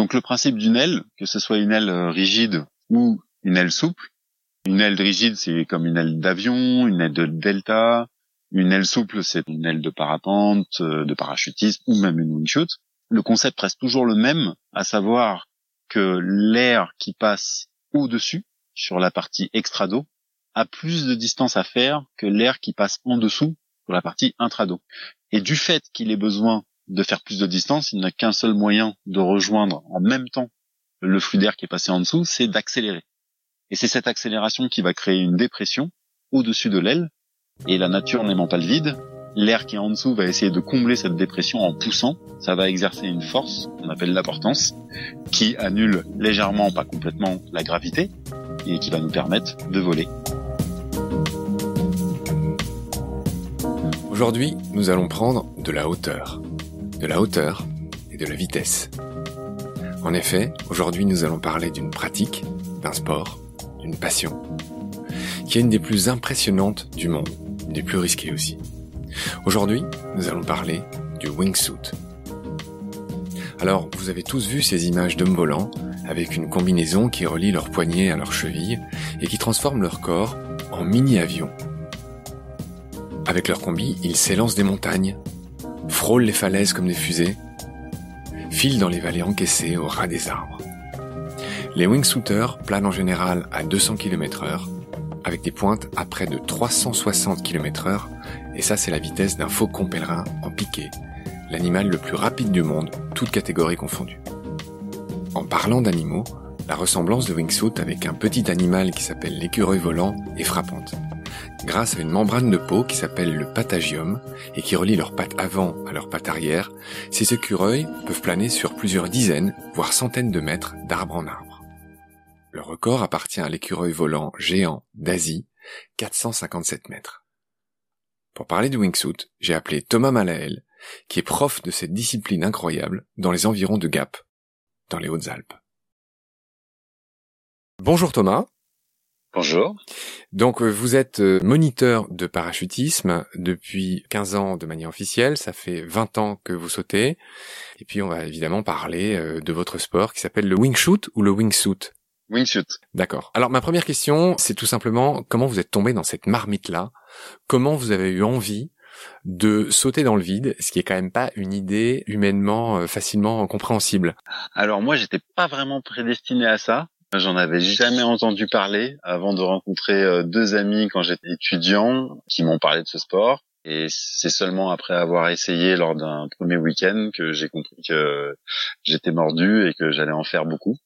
Donc le principe d'une aile, que ce soit une aile rigide ou une aile souple, une aile rigide c'est comme une aile d'avion, une aile de delta, une aile souple c'est une aile de parapente, de parachutisme ou même une wingsuit. Le concept reste toujours le même, à savoir que l'air qui passe au-dessus, sur la partie extrado, a plus de distance à faire que l'air qui passe en dessous, sur la partie intrado. Et du fait qu'il ait besoin de faire plus de distance, il n'a qu'un seul moyen de rejoindre en même temps le flux d'air qui est passé en dessous, c'est d'accélérer. Et c'est cette accélération qui va créer une dépression au-dessus de l'aile. Et la nature n'aimant pas le vide, l'air qui est en dessous va essayer de combler cette dépression en poussant. Ça va exercer une force qu'on appelle l'apportance, qui annule légèrement, pas complètement, la gravité, et qui va nous permettre de voler. Aujourd'hui, nous allons prendre de la hauteur. De la hauteur et de la vitesse. En effet, aujourd'hui nous allons parler d'une pratique, d'un sport, d'une passion, qui est une des plus impressionnantes du monde, une des plus risquées aussi. Aujourd'hui, nous allons parler du wingsuit. Alors, vous avez tous vu ces images d'hommes volants avec une combinaison qui relie leurs poignets à leurs chevilles et qui transforme leur corps en mini-avion. Avec leur combi, ils s'élancent des montagnes, frôlent les falaises comme des fusées, filent dans les vallées encaissées au ras des arbres. Les wingsuiters planent en général à 200 km heure, avec des pointes à près de 360 km heure, et ça c'est la vitesse d'un faucon pèlerin en piqué, l'animal le plus rapide du monde, toute catégorie confondue. En parlant d'animaux, la ressemblance de wingsuit avec un petit animal qui s'appelle l'écureuil volant est frappante. Grâce à une membrane de peau qui s'appelle le patagium et qui relie leurs pattes avant à leurs pattes arrière, ces écureuils peuvent planer sur plusieurs dizaines, voire centaines de mètres d'arbre en arbre. Le record appartient à l'écureuil volant géant d'Asie, 457 mètres. Pour parler du wingsuit, j'ai appelé Thomas Malael, qui est prof de cette discipline incroyable dans les environs de Gap, dans les Hautes-Alpes. Bonjour Thomas. Bonjour. Donc euh, vous êtes euh, moniteur de parachutisme depuis 15 ans de manière officielle, ça fait 20 ans que vous sautez. Et puis on va évidemment parler euh, de votre sport qui s'appelle le wingshoot ou le wingsuit. Wingsuit. D'accord. Alors ma première question, c'est tout simplement comment vous êtes tombé dans cette marmite-là? Comment vous avez eu envie de sauter dans le vide, ce qui est quand même pas une idée humainement facilement compréhensible? Alors moi, j'étais pas vraiment prédestiné à ça. J'en avais jamais entendu parler avant de rencontrer euh, deux amis quand j'étais étudiant qui m'ont parlé de ce sport. Et c'est seulement après avoir essayé lors d'un premier week-end que j'ai compris que j'étais mordu et que j'allais en faire beaucoup.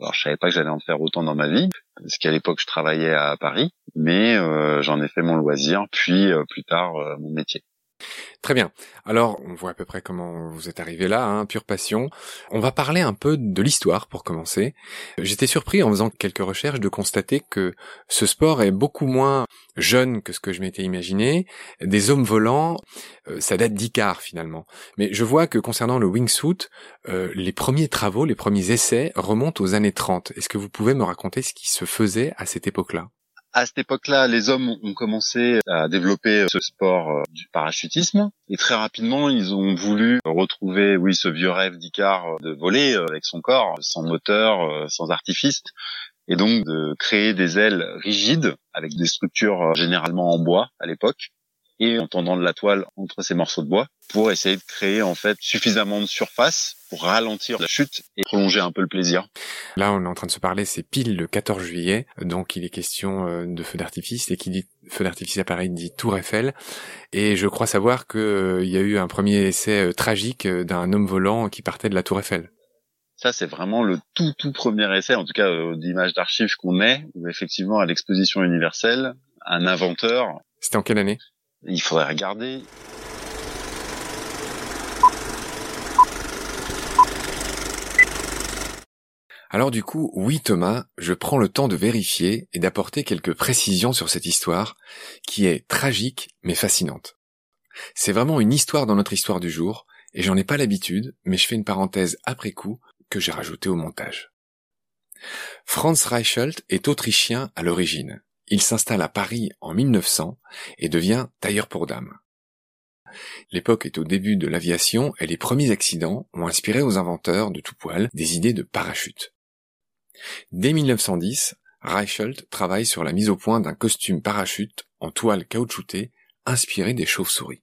Alors je savais pas que j'allais en faire autant dans ma vie, parce qu'à l'époque je travaillais à Paris, mais euh, j'en ai fait mon loisir, puis euh, plus tard mon métier. Très bien. Alors, on voit à peu près comment vous êtes arrivé là, hein, pure passion. On va parler un peu de l'histoire pour commencer. J'étais surpris en faisant quelques recherches de constater que ce sport est beaucoup moins jeune que ce que je m'étais imaginé. Des hommes volants, euh, ça date d'Icar finalement. Mais je vois que concernant le wingsuit, euh, les premiers travaux, les premiers essais remontent aux années 30. Est-ce que vous pouvez me raconter ce qui se faisait à cette époque-là? À cette époque-là, les hommes ont commencé à développer ce sport euh, du parachutisme. Et très rapidement, ils ont voulu retrouver, oui, ce vieux rêve d'Icar euh, de voler euh, avec son corps, sans moteur, sans artifice, et donc de créer des ailes rigides avec des structures généralement en bois à l'époque et en tendant de la toile entre ces morceaux de bois pour essayer de créer en fait suffisamment de surface pour ralentir la chute et prolonger un peu le plaisir. Là, on est en train de se parler, c'est pile le 14 juillet, donc il est question euh, de feu d'artifice, et qui dit feu d'artifice à Paris dit Tour Eiffel, et je crois savoir qu'il euh, y a eu un premier essai euh, tragique d'un homme volant qui partait de la Tour Eiffel. Ça, c'est vraiment le tout tout premier essai, en tout cas d'image d'archives qu'on ait, où effectivement à l'exposition universelle, un inventeur. C'était en quelle année? Il faudrait regarder. Alors du coup, oui Thomas, je prends le temps de vérifier et d'apporter quelques précisions sur cette histoire, qui est tragique mais fascinante. C'est vraiment une histoire dans notre histoire du jour, et j'en ai pas l'habitude, mais je fais une parenthèse après coup que j'ai rajouté au montage. Franz Reichelt est autrichien à l'origine. Il s'installe à Paris en 1900 et devient tailleur pour dames. L'époque est au début de l'aviation et les premiers accidents ont inspiré aux inventeurs de tout poil des idées de parachute. Dès 1910, Reichelt travaille sur la mise au point d'un costume parachute en toile caoutchoutée inspiré des chauves-souris.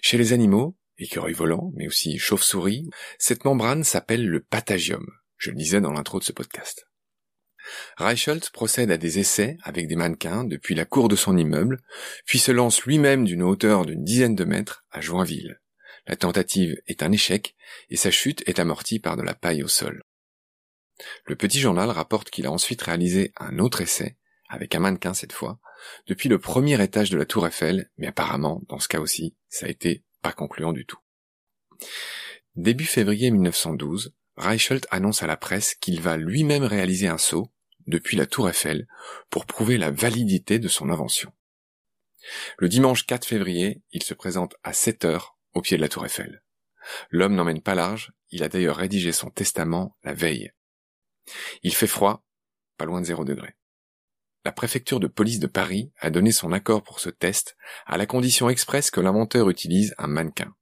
Chez les animaux, écureuils volants, mais aussi chauves-souris, cette membrane s'appelle le patagium. Je le disais dans l'intro de ce podcast. Reichelt procède à des essais avec des mannequins depuis la cour de son immeuble, puis se lance lui-même d'une hauteur d'une dizaine de mètres à Joinville. La tentative est un échec et sa chute est amortie par de la paille au sol. Le petit journal rapporte qu'il a ensuite réalisé un autre essai, avec un mannequin cette fois, depuis le premier étage de la tour Eiffel, mais apparemment, dans ce cas aussi, ça a été pas concluant du tout. Début février 1912, Reichelt annonce à la presse qu'il va lui-même réaliser un saut depuis la tour Eiffel pour prouver la validité de son invention. Le dimanche 4 février, il se présente à 7 heures au pied de la tour Eiffel. L'homme n'emmène pas large, il a d'ailleurs rédigé son testament la veille. Il fait froid, pas loin de zéro degré. La préfecture de police de Paris a donné son accord pour ce test à la condition expresse que l'inventeur utilise un mannequin.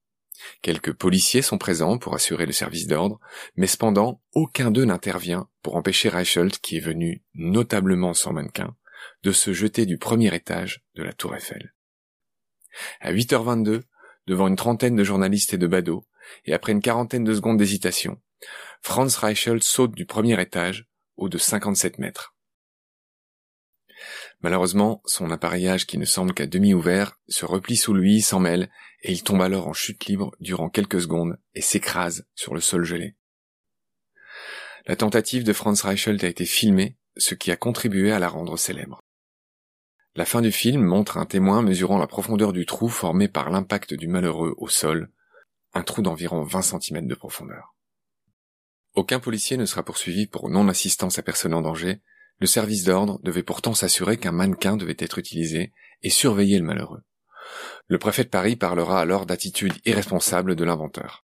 Quelques policiers sont présents pour assurer le service d'ordre, mais cependant, aucun d'eux n'intervient pour empêcher Reichelt, qui est venu notablement sans mannequin, de se jeter du premier étage de la tour Eiffel. À 8h22, devant une trentaine de journalistes et de badauds, et après une quarantaine de secondes d'hésitation, Franz Reichelt saute du premier étage, haut de 57 mètres. Malheureusement, son appareillage qui ne semble qu'à demi ouvert se replie sous lui, s'en mêle, et il tombe alors en chute libre durant quelques secondes et s'écrase sur le sol gelé. La tentative de Franz Reichelt a été filmée, ce qui a contribué à la rendre célèbre. La fin du film montre un témoin mesurant la profondeur du trou formé par l'impact du malheureux au sol, un trou d'environ 20 cm de profondeur. Aucun policier ne sera poursuivi pour non-assistance à personne en danger, le service d'ordre devait pourtant s'assurer qu'un mannequin devait être utilisé et surveiller le malheureux. Le préfet de Paris parlera alors d'attitude irresponsable de l'inventeur.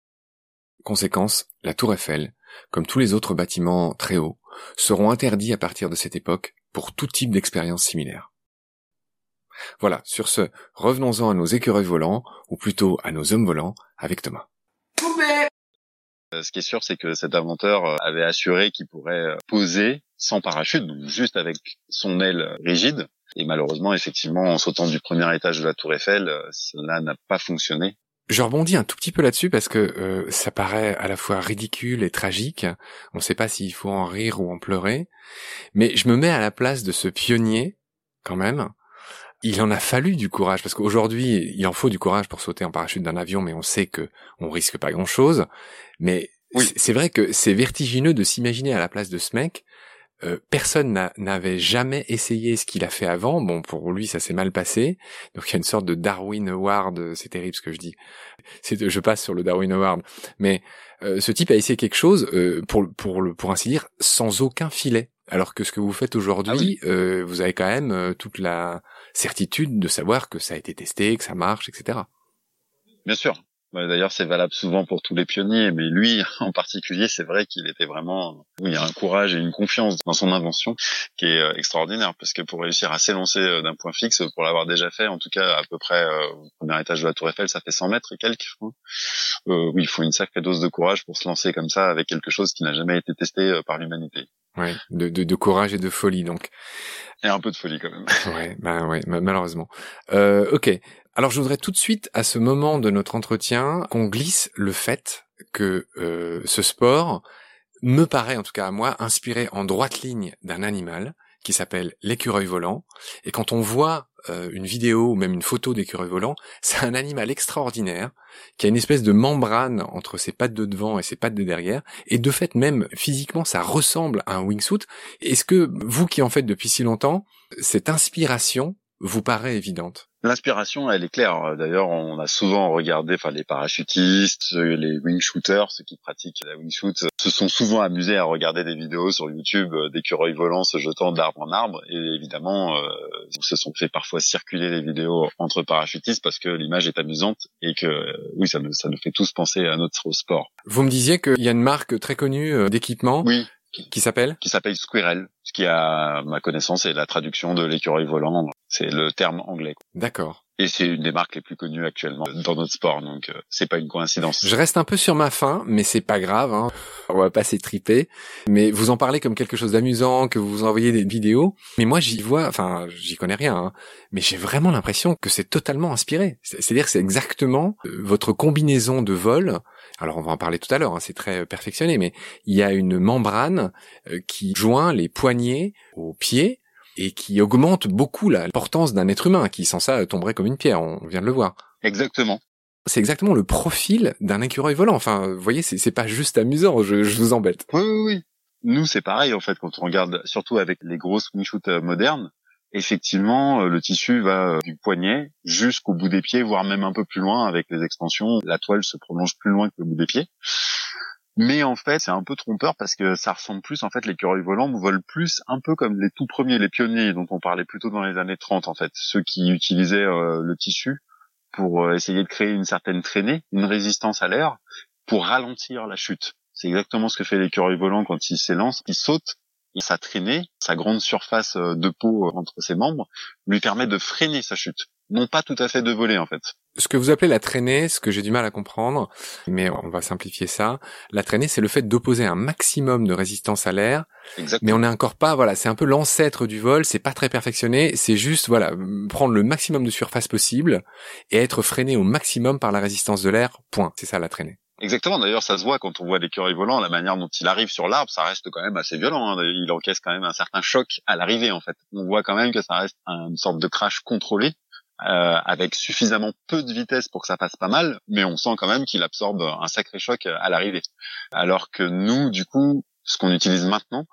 Conséquence, la tour Eiffel, comme tous les autres bâtiments très hauts, seront interdits à partir de cette époque pour tout type d'expérience similaire. Voilà, sur ce, revenons-en à nos écureuils volants, ou plutôt à nos hommes volants, avec Thomas. Euh, ce qui est sûr, c'est que cet inventeur euh, avait assuré qu'il pourrait euh, poser sans parachute, donc juste avec son aile rigide. Et malheureusement, effectivement, en sautant du premier étage de la Tour Eiffel, cela n'a pas fonctionné. Je rebondis un tout petit peu là-dessus parce que ça paraît à la fois ridicule et tragique. On ne sait pas s'il faut en rire ou en pleurer. Mais je me mets à la place de ce pionnier, quand même. Il en a fallu du courage parce qu'aujourd'hui, il en faut du courage pour sauter en parachute d'un avion, mais on sait que on risque pas grand-chose. Mais c'est vrai que c'est vertigineux de s'imaginer à la place de ce mec euh, personne n'avait jamais essayé ce qu'il a fait avant. Bon, pour lui, ça s'est mal passé. Donc il y a une sorte de Darwin Award. C'est terrible ce que je dis. C'est, je passe sur le Darwin Award. Mais euh, ce type a essayé quelque chose, euh, pour pour le, pour ainsi dire, sans aucun filet. Alors que ce que vous faites aujourd'hui, ah vous avez quand même toute la certitude de savoir que ça a été testé, que ça marche, etc. Bien sûr. Bah, d'ailleurs, c'est valable souvent pour tous les pionniers, mais lui en particulier, c'est vrai qu'il était vraiment, il y a un courage et une confiance dans son invention qui est euh, extraordinaire, parce que pour réussir à s'élancer euh, d'un point fixe, pour l'avoir déjà fait, en tout cas à peu près euh, au premier étage de la Tour Eiffel, ça fait 100 mètres et quelques. Euh, oui, il faut une sacrée dose de courage pour se lancer comme ça avec quelque chose qui n'a jamais été testé par l'humanité. Oui, de, de, de, courage et de folie donc. Et un peu de folie quand même. ouais, bah ouais, malheureusement. Euh, ok, alors je voudrais tout de suite, à ce moment de notre entretien, qu'on glisse le fait que euh, ce sport me paraît, en tout cas à moi, inspiré en droite ligne d'un animal qui s'appelle l'écureuil volant. Et quand on voit euh, une vidéo ou même une photo d'écureuil volant, c'est un animal extraordinaire qui a une espèce de membrane entre ses pattes de devant et ses pattes de derrière. Et de fait, même physiquement, ça ressemble à un wingsuit. Est-ce que vous qui en faites depuis si longtemps, cette inspiration vous paraît évidente? L'inspiration, elle est claire. D'ailleurs, on a souvent regardé, enfin, les parachutistes, les wing shooters, ceux qui pratiquent la wing shoot, se sont souvent amusés à regarder des vidéos sur YouTube d'écureuils volants se jetant d'arbre en arbre. Et évidemment, euh, se sont fait parfois circuler les vidéos entre parachutistes parce que l'image est amusante et que, oui, ça nous, ça nous fait tous penser à notre sport. Vous me disiez qu'il y a une marque très connue euh, d'équipement. Oui. Qui s'appelle? Qui s'appelle Squirrel, ce qui, à ma connaissance, est la traduction de l'écureuil volant. C'est le terme anglais. D'accord. Et c'est une des marques les plus connues actuellement dans notre sport, donc euh, c'est pas une coïncidence. Je reste un peu sur ma faim, mais c'est pas grave. Hein. On va pas s'étriper. Mais vous en parlez comme quelque chose d'amusant, que vous envoyez des vidéos. Mais moi, j'y vois, enfin, j'y connais rien. Hein. mais j'ai vraiment l'impression que c'est totalement inspiré. C'est-à-dire que c'est exactement euh, votre combinaison de vol. Alors on va en parler tout à l'heure. Hein, c'est très euh, perfectionné, mais il y a une membrane qui joint les poignets aux pieds et qui augmente beaucoup la portance d'un être humain qui sans ça tomberait comme une pierre, on vient de le voir. Exactement. C'est exactement le profil d'un écureuil volant. Enfin, vous voyez, c'est pas juste amusant, je, je, vous embête. Oui, oui, oui. Nous, c'est pareil, en fait, quand on regarde, surtout avec les grosses wingshoots euh, modernes, effectivement, euh, le tissu va euh, du poignet jusqu'au bout des pieds, voire même un peu plus loin avec les extensions. La toile se prolonge plus loin que le bout des pieds. Mais en fait, c'est un peu trompeur parce que ça ressemble plus, en fait, l'écureuil volant volent plus un peu comme les tout premiers, les pionniers dont on parlait plutôt dans les années 30, en fait. Ceux qui utilisaient euh, le tissu pour euh, essayer de créer une certaine traînée, une résistance à l'air, pour ralentir la chute. C'est exactement ce que fait l'écureuil volant quand il s'élance. Il saute et sa traînée, sa grande surface euh, de peau entre ses membres, lui permet de freiner sa chute. Non pas tout à fait de voler, en fait ce que vous appelez la traînée, ce que j'ai du mal à comprendre, mais on va simplifier ça. La traînée, c'est le fait d'opposer un maximum de résistance à l'air, mais on n'est encore pas, voilà, c'est un peu l'ancêtre du vol, c'est pas très perfectionné, c'est juste, voilà, prendre le maximum de surface possible et être freiné au maximum par la résistance de l'air, point. C'est ça la traînée. Exactement. D'ailleurs, ça se voit quand on voit l'écureuil volant, la manière dont il arrive sur l'arbre, ça reste quand même assez violent. Hein. Il encaisse quand même un certain choc à l'arrivée, en fait. On voit quand même que ça reste une sorte de crash contrôlé euh, avec suffisamment peu de vitesse pour que ça passe pas mal, mais on sent quand même qu'il absorbe un sacré choc à l'arrivée. Alors que nous, du coup, ce qu'on utilise maintenant,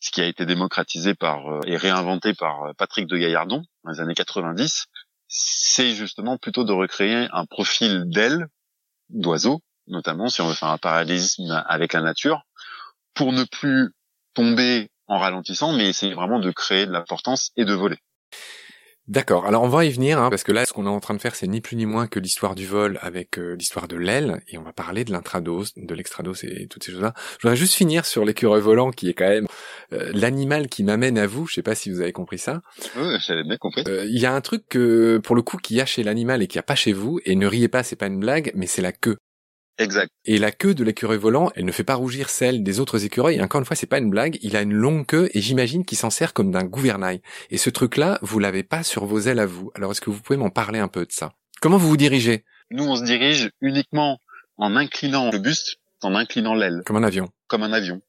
ce qui a été démocratisé par euh, et réinventé par euh, Patrick de Gaillardon dans les années 90, c'est justement plutôt de recréer un profil d'aile, d'oiseau, notamment si on veut faire un parallélisme avec la nature, pour ne plus tomber en ralentissant, mais essayer vraiment de créer de la portance et de voler. D'accord. Alors on va y venir, hein, parce que là, ce qu'on est en train de faire, c'est ni plus ni moins que l'histoire du vol avec euh, l'histoire de l'aile, et on va parler de l'intrados, de l'extrados et toutes ces choses-là. Je voudrais juste finir sur l'écureuil volant, qui est quand même euh, l'animal qui m'amène à vous. Je sais pas si vous avez compris ça. Oui, j'avais bien compris. Euh, il y a un truc que, pour le coup, qui y a chez l'animal et qui y a pas chez vous, et ne riez pas, c'est pas une blague, mais c'est la queue. Exact. Et la queue de l'écureuil volant, elle ne fait pas rougir celle des autres écureuils. Et encore une fois, c'est pas une blague. Il a une longue queue et j'imagine qu'il s'en sert comme d'un gouvernail. Et ce truc-là, vous l'avez pas sur vos ailes à vous. Alors est-ce que vous pouvez m'en parler un peu de ça? Comment vous vous dirigez? Nous, on se dirige uniquement en inclinant le buste, en inclinant l'aile. Comme un avion. Comme un avion.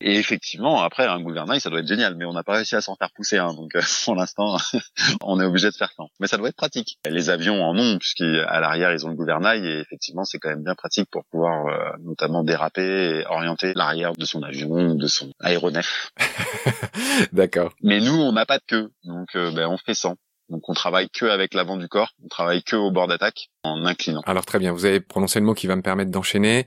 Et effectivement, après, un gouvernail, ça doit être génial, mais on n'a pas réussi à s'en faire pousser, hein, donc euh, pour l'instant, on est obligé de faire ça. Mais ça doit être pratique. Les avions en ont, puisqu'à l'arrière, ils ont le gouvernail, et effectivement, c'est quand même bien pratique pour pouvoir euh, notamment déraper et orienter l'arrière de son avion ou de son aéronef. D'accord. Mais nous, on n'a pas de queue, donc euh, ben, on fait sans. Donc on travaille que avec l'avant du corps, on travaille que au bord d'attaque en inclinant. Alors très bien, vous avez prononcé le mot qui va me permettre d'enchaîner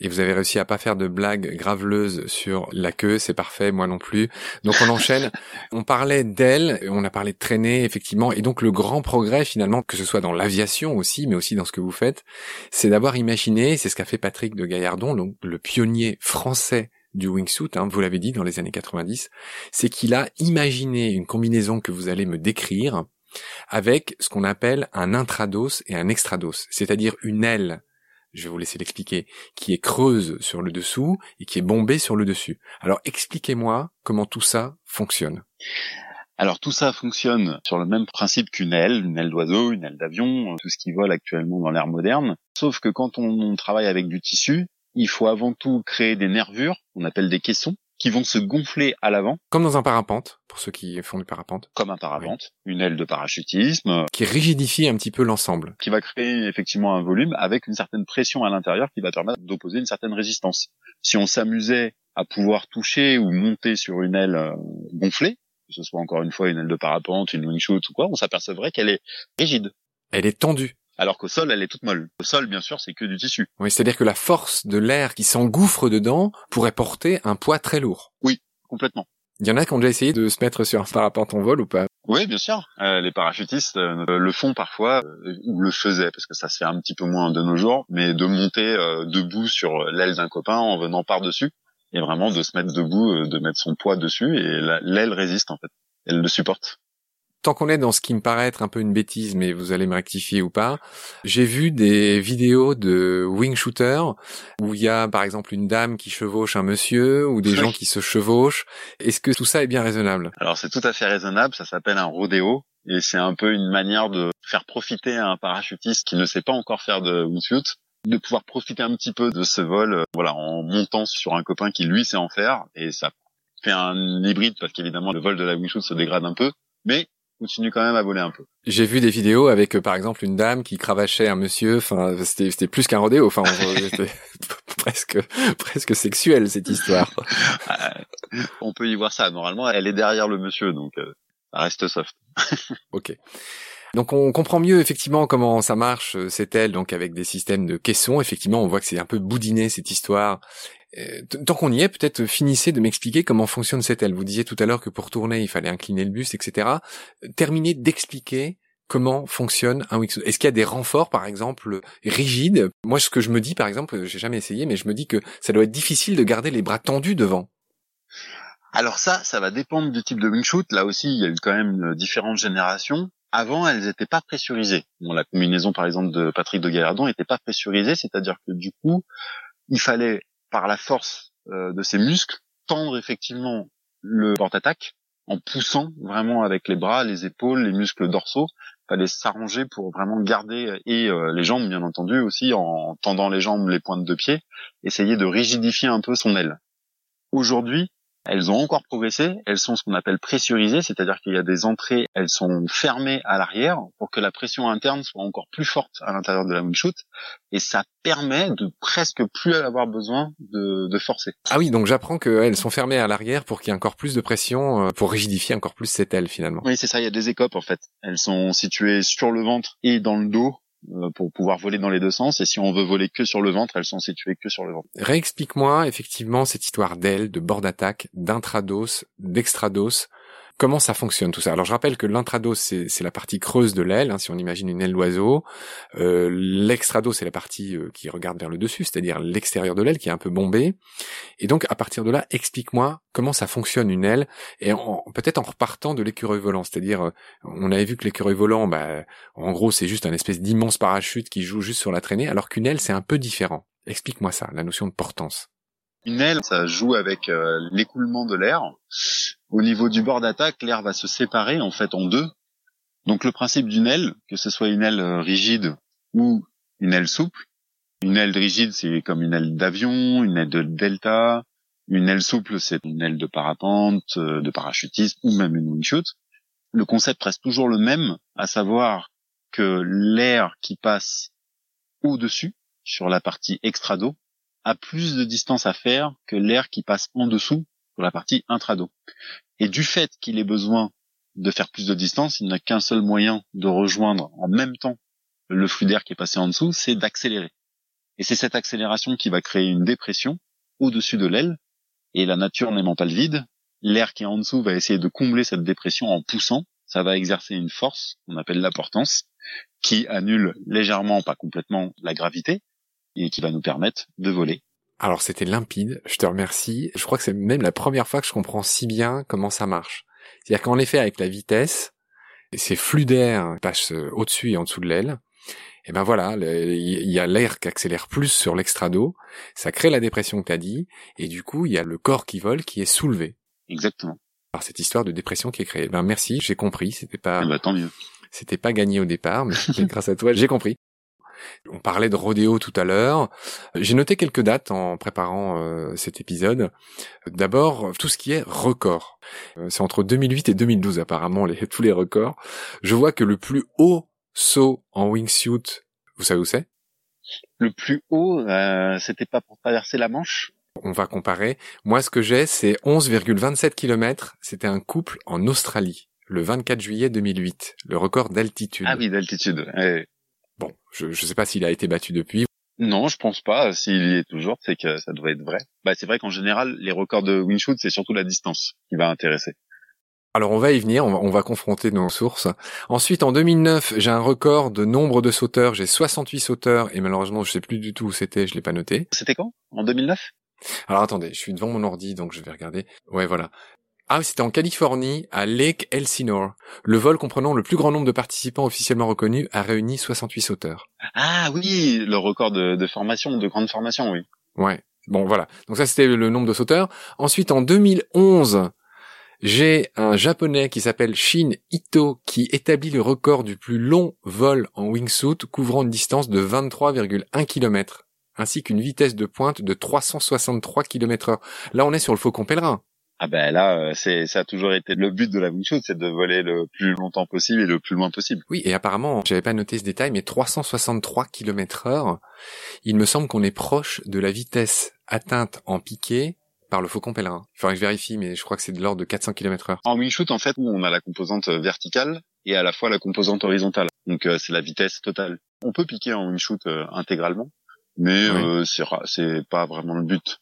et vous avez réussi à pas faire de blagues graveleuses sur la queue, c'est parfait, moi non plus. Donc on enchaîne. on parlait d'aile, on a parlé de traîner effectivement et donc le grand progrès finalement que ce soit dans l'aviation aussi mais aussi dans ce que vous faites, c'est d'avoir imaginé, c'est ce qu'a fait Patrick de Gaillardon, donc le pionnier français du wingsuit, hein, vous l'avez dit dans les années 90, c'est qu'il a imaginé une combinaison que vous allez me décrire, avec ce qu'on appelle un intrados et un extrados, c'est-à-dire une aile, je vais vous laisser l'expliquer, qui est creuse sur le dessous et qui est bombée sur le dessus. Alors expliquez-moi comment tout ça fonctionne. Alors tout ça fonctionne sur le même principe qu'une aile, une aile d'oiseau, une aile d'avion, tout ce qui vole actuellement dans l'ère moderne. Sauf que quand on, travaille avec du tissu, il faut avant tout créer des nervures, on appelle des caissons, qui vont se gonfler à l'avant. Comme dans un parapente, pour ceux qui font du parapente. Comme un parapente, une aile de parachutisme. Qui rigidifie un petit peu l'ensemble. Qui va créer effectivement un volume avec une certaine pression à l'intérieur qui va permettre d'opposer une certaine résistance. Si on s'amusait à pouvoir toucher ou monter sur une aile euh, gonflée, que ce soit encore une fois une aile de parapente, une wingsuit ou quoi, on s'apercevrait qu'elle est rigide. Elle est tendue alors qu'au sol, elle est toute molle. Au sol, bien sûr, c'est que du tissu. Oui, c'est-à-dire que la force de l'air qui s'engouffre dedans pourrait porter un poids très lourd. Oui, complètement. Il y en a qui ont déjà essayé de se mettre sur un parapente en vol ou pas? Oui, bien sûr. Euh, les parachutistes euh, le font parfois, euh, ou le faisaient, parce que ça se fait un petit peu moins de nos jours, mais de monter debout sur l'aile d'un copain en venant par-dessus, et vraiment de se mettre debout, de mettre son poids dessus, et l'aile résiste en fait. Elle le supporte. Tant qu'on est dans ce qui me paraît être un peu une bêtise, mais vous allez me rectifier ou pas, j'ai vu des vidéos de wing shooter où il y a par exemple une dame qui chevauche un monsieur ou des gens qui se chevauchent. Est-ce que tout ça est bien raisonnable? Alors c'est tout à fait raisonnable, ça s'appelle un rodéo et c'est un peu une manière de faire profiter à un parachutiste qui ne sait pas encore faire de wingsuit de pouvoir profiter un petit peu de ce vol euh, voilà en montant sur un copain qui lui sait en faire. Et ça fait un hybride parce qu'évidemment le vol de la wingsuit se dégrade un peu. Mais continue quand même à voler un peu. J'ai vu des vidéos avec euh, par exemple une dame qui cravachait un monsieur. Enfin, c'était c'était plus qu'un rodéo. Enfin, c'était presque presque sexuel cette histoire. Euh, on peut y voir ça. Normalement, elle est derrière le monsieur, donc euh, reste soft. ok. Donc on comprend mieux effectivement comment ça marche c'est elle donc avec des systèmes de caissons. Effectivement, on voit que c'est un peu boudiné cette histoire euh, tant qu'on y est, peut-être finissez de m'expliquer comment fonctionne cette aile. Vous disiez tout à l'heure que pour tourner, il fallait incliner le buste, etc. Terminez d'expliquer comment fonctionne un wingsuit. Est-ce qu'il y a des renforts, par exemple, rigides? Moi, ce que je me dis, par exemple, j'ai jamais essayé, mais je me dis que ça doit être difficile de garder les bras tendus devant. Alors ça, ça va dépendre du type de wingsuit. Là aussi, il y a eu quand même différentes générations. Avant, elles n'étaient pas pressurisées. Bon, la combinaison, par exemple, de Patrick de Gallardon n'était pas pressurisée, c'est-à-dire que du coup, il fallait par la force euh, de ses muscles, tendre effectivement le porte-attaque en poussant vraiment avec les bras, les épaules, les muscles dorsaux. Fallait s'arranger pour vraiment garder et euh, les jambes bien entendu aussi en tendant les jambes, les pointes de pied, essayer de rigidifier un peu son aile. Aujourd'hui, elles ont encore progressé, elles sont ce qu'on appelle pressurisées, c'est-à-dire qu'il y a des entrées, elles sont fermées à l'arrière pour que la pression interne soit encore plus forte à l'intérieur de la wing et ça permet de presque plus avoir besoin de, de forcer. Ah oui, donc j'apprends qu'elles sont fermées à l'arrière pour qu'il y ait encore plus de pression, euh, pour rigidifier encore plus cette aile finalement. Oui, c'est ça, il y a des écopes en fait. Elles sont situées sur le ventre et dans le dos pour pouvoir voler dans les deux sens. Et si on veut voler que sur le ventre, elles sont situées que sur le ventre. Réexplique-moi effectivement cette histoire d'aile, de bord d'attaque, d'intrados, d'extrados. Comment ça fonctionne tout ça Alors je rappelle que l'intrados c'est la partie creuse de l'aile, hein, si on imagine une aile d'oiseau. Euh, L'extrados c'est la partie euh, qui regarde vers le dessus, c'est-à-dire l'extérieur de l'aile qui est un peu bombée. Et donc à partir de là, explique-moi comment ça fonctionne une aile et peut-être en repartant de l'écureuil volant, c'est-à-dire euh, on avait vu que l'écureuil volant, bah, en gros c'est juste un espèce d'immense parachute qui joue juste sur la traînée, alors qu'une aile c'est un peu différent. Explique-moi ça, la notion de portance. Une aile, ça joue avec euh, l'écoulement de l'air. Au niveau du bord d'attaque, l'air va se séparer en fait en deux. Donc le principe d'une aile, que ce soit une aile euh, rigide ou une aile souple, une aile rigide c'est comme une aile d'avion, une aile de delta, une aile souple c'est une aile de parapente, euh, de parachutisme ou même une wingsuit. Le concept reste toujours le même, à savoir que l'air qui passe au-dessus, sur la partie extrado, a plus de distance à faire que l'air qui passe en dessous pour la partie intrado. Et du fait qu'il ait besoin de faire plus de distance, il n'a qu'un seul moyen de rejoindre en même temps le flux d'air qui est passé en dessous, c'est d'accélérer. Et c'est cette accélération qui va créer une dépression au-dessus de l'aile, et la nature n'aimant pas le vide, l'air qui est en dessous va essayer de combler cette dépression en poussant, ça va exercer une force, qu'on appelle la portance, qui annule légèrement, pas complètement, la gravité, et qui va nous permettre de voler. Alors c'était limpide, je te remercie. Je crois que c'est même la première fois que je comprends si bien comment ça marche. C'est-à-dire qu'en effet, avec la vitesse, ces flux d'air passent au-dessus et en dessous de l'aile. Et ben voilà, il y a l'air qui accélère plus sur l'extrado, ça crée la dépression que tu as dit, et du coup, il y a le corps qui vole qui est soulevé. Exactement. Par cette histoire de dépression qui est créée. Ben merci, j'ai compris, c'était pas... Eh ben, tant mieux. C'était pas gagné au départ, mais grâce à toi, j'ai compris. On parlait de rodéo tout à l'heure. J'ai noté quelques dates en préparant euh, cet épisode. D'abord, tout ce qui est record. Euh, c'est entre 2008 et 2012 apparemment les, tous les records. Je vois que le plus haut saut en wingsuit, vous savez où c'est? Le plus haut, euh, c'était pas pour traverser la Manche? On va comparer. Moi, ce que j'ai, c'est 11,27 km. C'était un couple en Australie, le 24 juillet 2008. Le record d'altitude. Ah oui, d'altitude. Bon, je ne sais pas s'il a été battu depuis. Non, je pense pas. S'il y est toujours, c'est que ça doit être vrai. Bah, c'est vrai qu'en général, les records de wingshoot, c'est surtout la distance qui va intéresser. Alors on va y venir, on va, confronter nos sources. Ensuite, en 2009, j'ai un record de nombre de sauteurs. J'ai 68 sauteurs et malheureusement, je sais plus du tout où c'était. Je l'ai pas noté. C'était quand? En 2009 Alors attendez, je suis devant mon ordi, donc je vais regarder. Ouais, voilà. Ah, c'était en Californie, à Lake Elsinore. Le vol comprenant le plus grand nombre de participants officiellement reconnus a réuni 68 sauteurs. Ah oui, le record de, de formation, de grande formation, oui. Ouais. Bon, voilà. Donc ça, c'était le nombre de sauteurs. Ensuite, en 2011, j'ai un japonais qui s'appelle Shin Ito qui établit le record du plus long vol en wingsuit couvrant une distance de 23,1 km ainsi qu'une vitesse de pointe de 363 km heure. Là, on est sur le Faucon Pèlerin. Ah ben là, euh, c'est ça a toujours été le but de la wingsuit, c'est de voler le plus longtemps possible et le plus loin possible. Oui, et apparemment, j'avais pas noté ce détail, mais 363 km heure, il me semble qu'on est proche de la vitesse atteinte en piqué par le Faucon Pèlerin. Il faudrait que je vérifie, mais je crois que c'est de l'ordre de 400 km heure. En wingsuit, en fait, on a la composante verticale et à la fois la composante horizontale. Donc euh, c'est la vitesse totale. On peut piquer en wingsuit euh, intégralement, mais Oui. euh, c'est pas vraiment le but.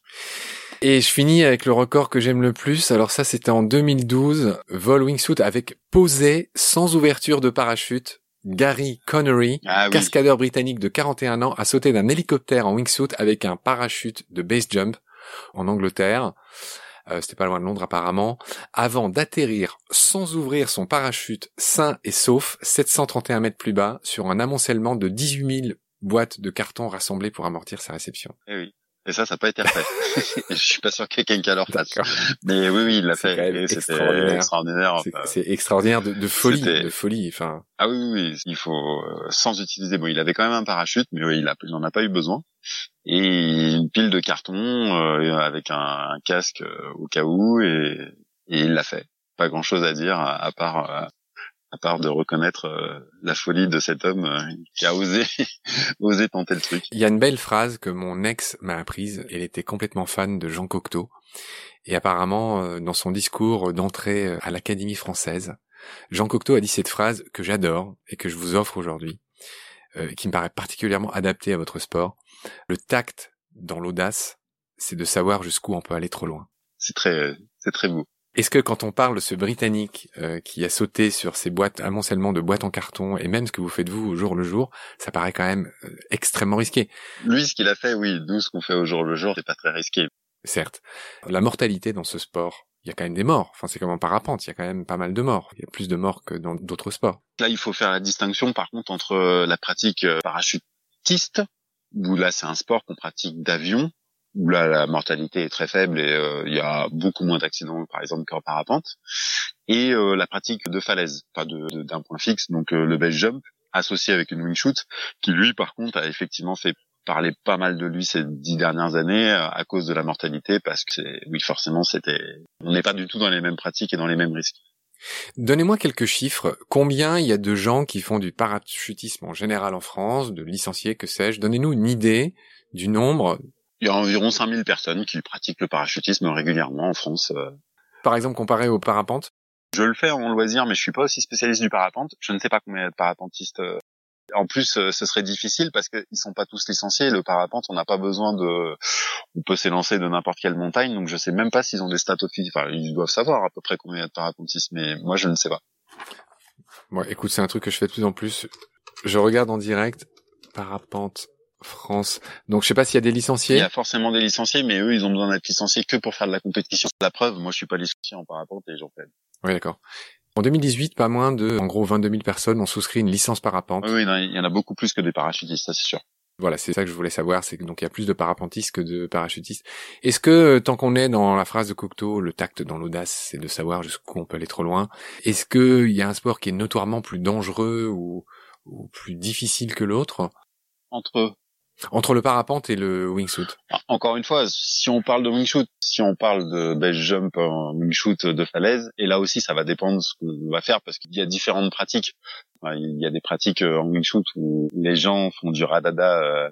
Et je finis avec le record que j'aime le plus. Alors ça, c'était en 2012, vol wingsuit avec posé sans ouverture de parachute. Gary Connery, Ah oui. cascadeur britannique de 41 ans, a sauté d'un hélicoptère en wingsuit avec un parachute de base jump en Angleterre. Euh, C'était pas loin de Londres apparemment, avant d'atterrir sans ouvrir son parachute sain et sauf 731 mètres plus bas sur un amoncellement de 18 000 boîtes de carton rassemblées pour amortir sa réception. Eh oui. Et ça, ça n'a pas été refait. je suis pas sûr qu'il y ait quelqu'un le refasse. Mais oui, oui, il l'a C'est fait. c'était extraordinaire. extraordinaire. C'est- Enfin, C'est extraordinaire de, de folie, de folie. Enfin, Ah oui, oui, oui, il faut euh, sans utiliser. Bon, il avait quand même un parachute, mais oui, il, a, il en a pas eu besoin. Et une pile de carton euh, avec un, un casque euh, au cas où, et, et il l'a fait. Pas grand chose à dire à, à part euh, à part de reconnaître euh, la folie de cet homme euh, qui a osé osé tenter le truc. il y a une belle phrase que mon ex m'a apprise. Elle était complètement fan de Jean Cocteau. Et apparemment, euh, dans son discours d'entrée euh, à l'Académie française, Jean Cocteau a dit cette phrase que j'adore et que je vous offre aujourd'hui, euh, qui me paraît particulièrement adaptée à votre sport. Le tact dans l'audace, c'est de savoir jusqu'où on peut aller trop loin. C'est très c'est très beau. Est-ce que quand on parle de ce Britannique euh, qui a sauté sur ces boîtes, amoncellement de boîtes en carton, et même ce que vous faites vous au jour le jour, ça paraît quand même euh, extrêmement risqué, Lui, ce qu'il a fait, oui, nous, ce qu'on fait au jour le jour, c'est pas très risqué. certes. La mortalité dans ce sport, il y a quand même des morts. Enfin, c'est comme en parapente, il y a quand même pas mal de morts. Il y a plus de morts que dans d'autres sports. Là, il faut faire la distinction, par contre, entre euh, la pratique euh, parachutiste, où là, c'est un sport qu'on pratique d'avion, où là, la mortalité est très faible et euh, il y a beaucoup moins d'accidents, par exemple, qu'en parapente, et euh, la pratique de falaise, pas de- de- d'un point fixe, donc euh, le base jump, associé avec une wing shoot, qui lui, par contre, a effectivement fait parler pas mal de lui ces dix dernières années euh, à cause de la mortalité, parce que oui, forcément, c'était, on n'est pas du tout dans les mêmes pratiques et dans les mêmes risques. Donnez-moi quelques chiffres. Combien il y a de gens qui font du parachutisme en général en France, de licenciés, que sais-je? Donnez-nous une idée du nombre. Il y a environ 5000 personnes qui pratiquent le parachutisme régulièrement en France. euh. Par exemple, comparé au parapente? Je le fais en loisir, mais je suis pas aussi spécialiste du parapente. Je ne sais pas combien il y a de parapentistes. euh. En plus, euh, ce serait difficile parce qu'ils sont pas tous licenciés. Le parapente, on n'a pas besoin de... On peut s'élancer de n'importe quelle montagne, donc je sais même pas s'ils ont des stats officiels. Enfin, ils doivent savoir à peu près combien il y a de parapentistes, mais moi, je ne sais pas. Bon, écoute, c'est un truc que je fais de plus en plus. Je regarde en direct Parapente France. Donc, je sais pas s'il y a des Il licenciés. y a forcément des licenciés, mais eux, ils ont besoin d'être licenciés que pour faire de la compétition. La preuve, moi, je suis pas licencié en parapente et j'en fais. Oui, d'accord. En 2018, pas moins de, en gros, 22 000 personnes ont souscrit une licence parapente. Oui, il y en a beaucoup plus que des parachutistes, ça c'est sûr. Voilà, c'est ça que je voulais savoir, c'est que donc il y a plus de parapentistes que de parachutistes. Est-ce que euh, tant qu'on est dans la phrase de Cocteau, le tact dans l'audace, c'est de savoir jusqu'où on peut aller trop loin. Est-ce que il y a un sport qui est notoirement plus dangereux ou, ou plus difficile que l'autre? Entre eux, entre le parapente et le wingsuit Ah, Encore une fois, si on parle de wing shoot, si on parle de base jump en wing shoot de falaise, et là aussi ça va dépendre de ce qu'on va faire parce qu'il y a différentes pratiques. Il y a des pratiques euh, en wing shoot où les gens font du radada euh,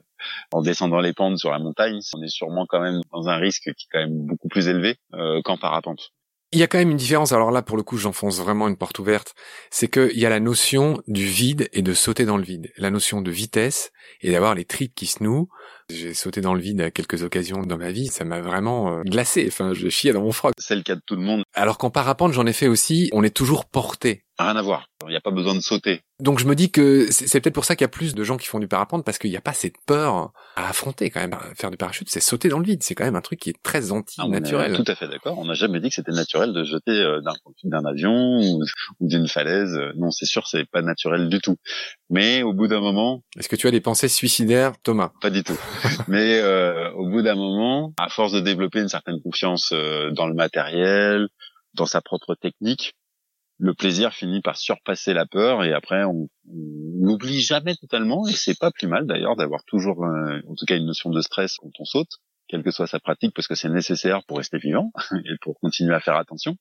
en descendant les pentes sur la montagne. On est sûrement quand même dans un risque qui est quand même beaucoup plus élevé euh, qu'en parapente. Il y a quand même une différence. Alors là, pour le coup, j'enfonce vraiment une porte ouverte. C'est qu'il y a la notion du vide et de sauter dans le vide. La notion de vitesse et d'avoir les tripes qui se nouent. J'ai sauté dans le vide à quelques occasions dans ma vie. Ça m'a vraiment euh, glacé. Enfin, je chiais dans mon froc. C'est le cas de tout le monde. Alors qu'en parapente, j'en ai fait aussi. On est toujours porté Rien à voir. Il n'y a pas besoin de sauter. Donc je me dis que c'est peut-être pour ça qu'il y a plus de gens qui font du parapente parce qu'il n'y a pas cette peur à affronter quand même. Faire du parachute, c'est sauter dans le vide. C'est quand même un truc qui est très anti-naturel. tout à fait d'accord. On n'a jamais dit que c'était naturel de jeter euh, d'un avion ou, d'une falaise. Non, c'est sûr, c'est pas naturel du tout. Mais au bout d'un moment, est-ce que tu as des pensées suicidaires, Thomas? Pas du tout. Mais euh, au bout d'un moment, à force de développer une certaine confiance euh, dans le matériel, dans sa propre technique, le plaisir finit par surpasser la peur et après on n'oublie jamais totalement et c'est pas plus mal d'ailleurs d'avoir toujours euh, en tout cas une notion de stress quand on saute quelle que soit sa pratique parce que c'est nécessaire pour rester vivant et pour continuer à faire attention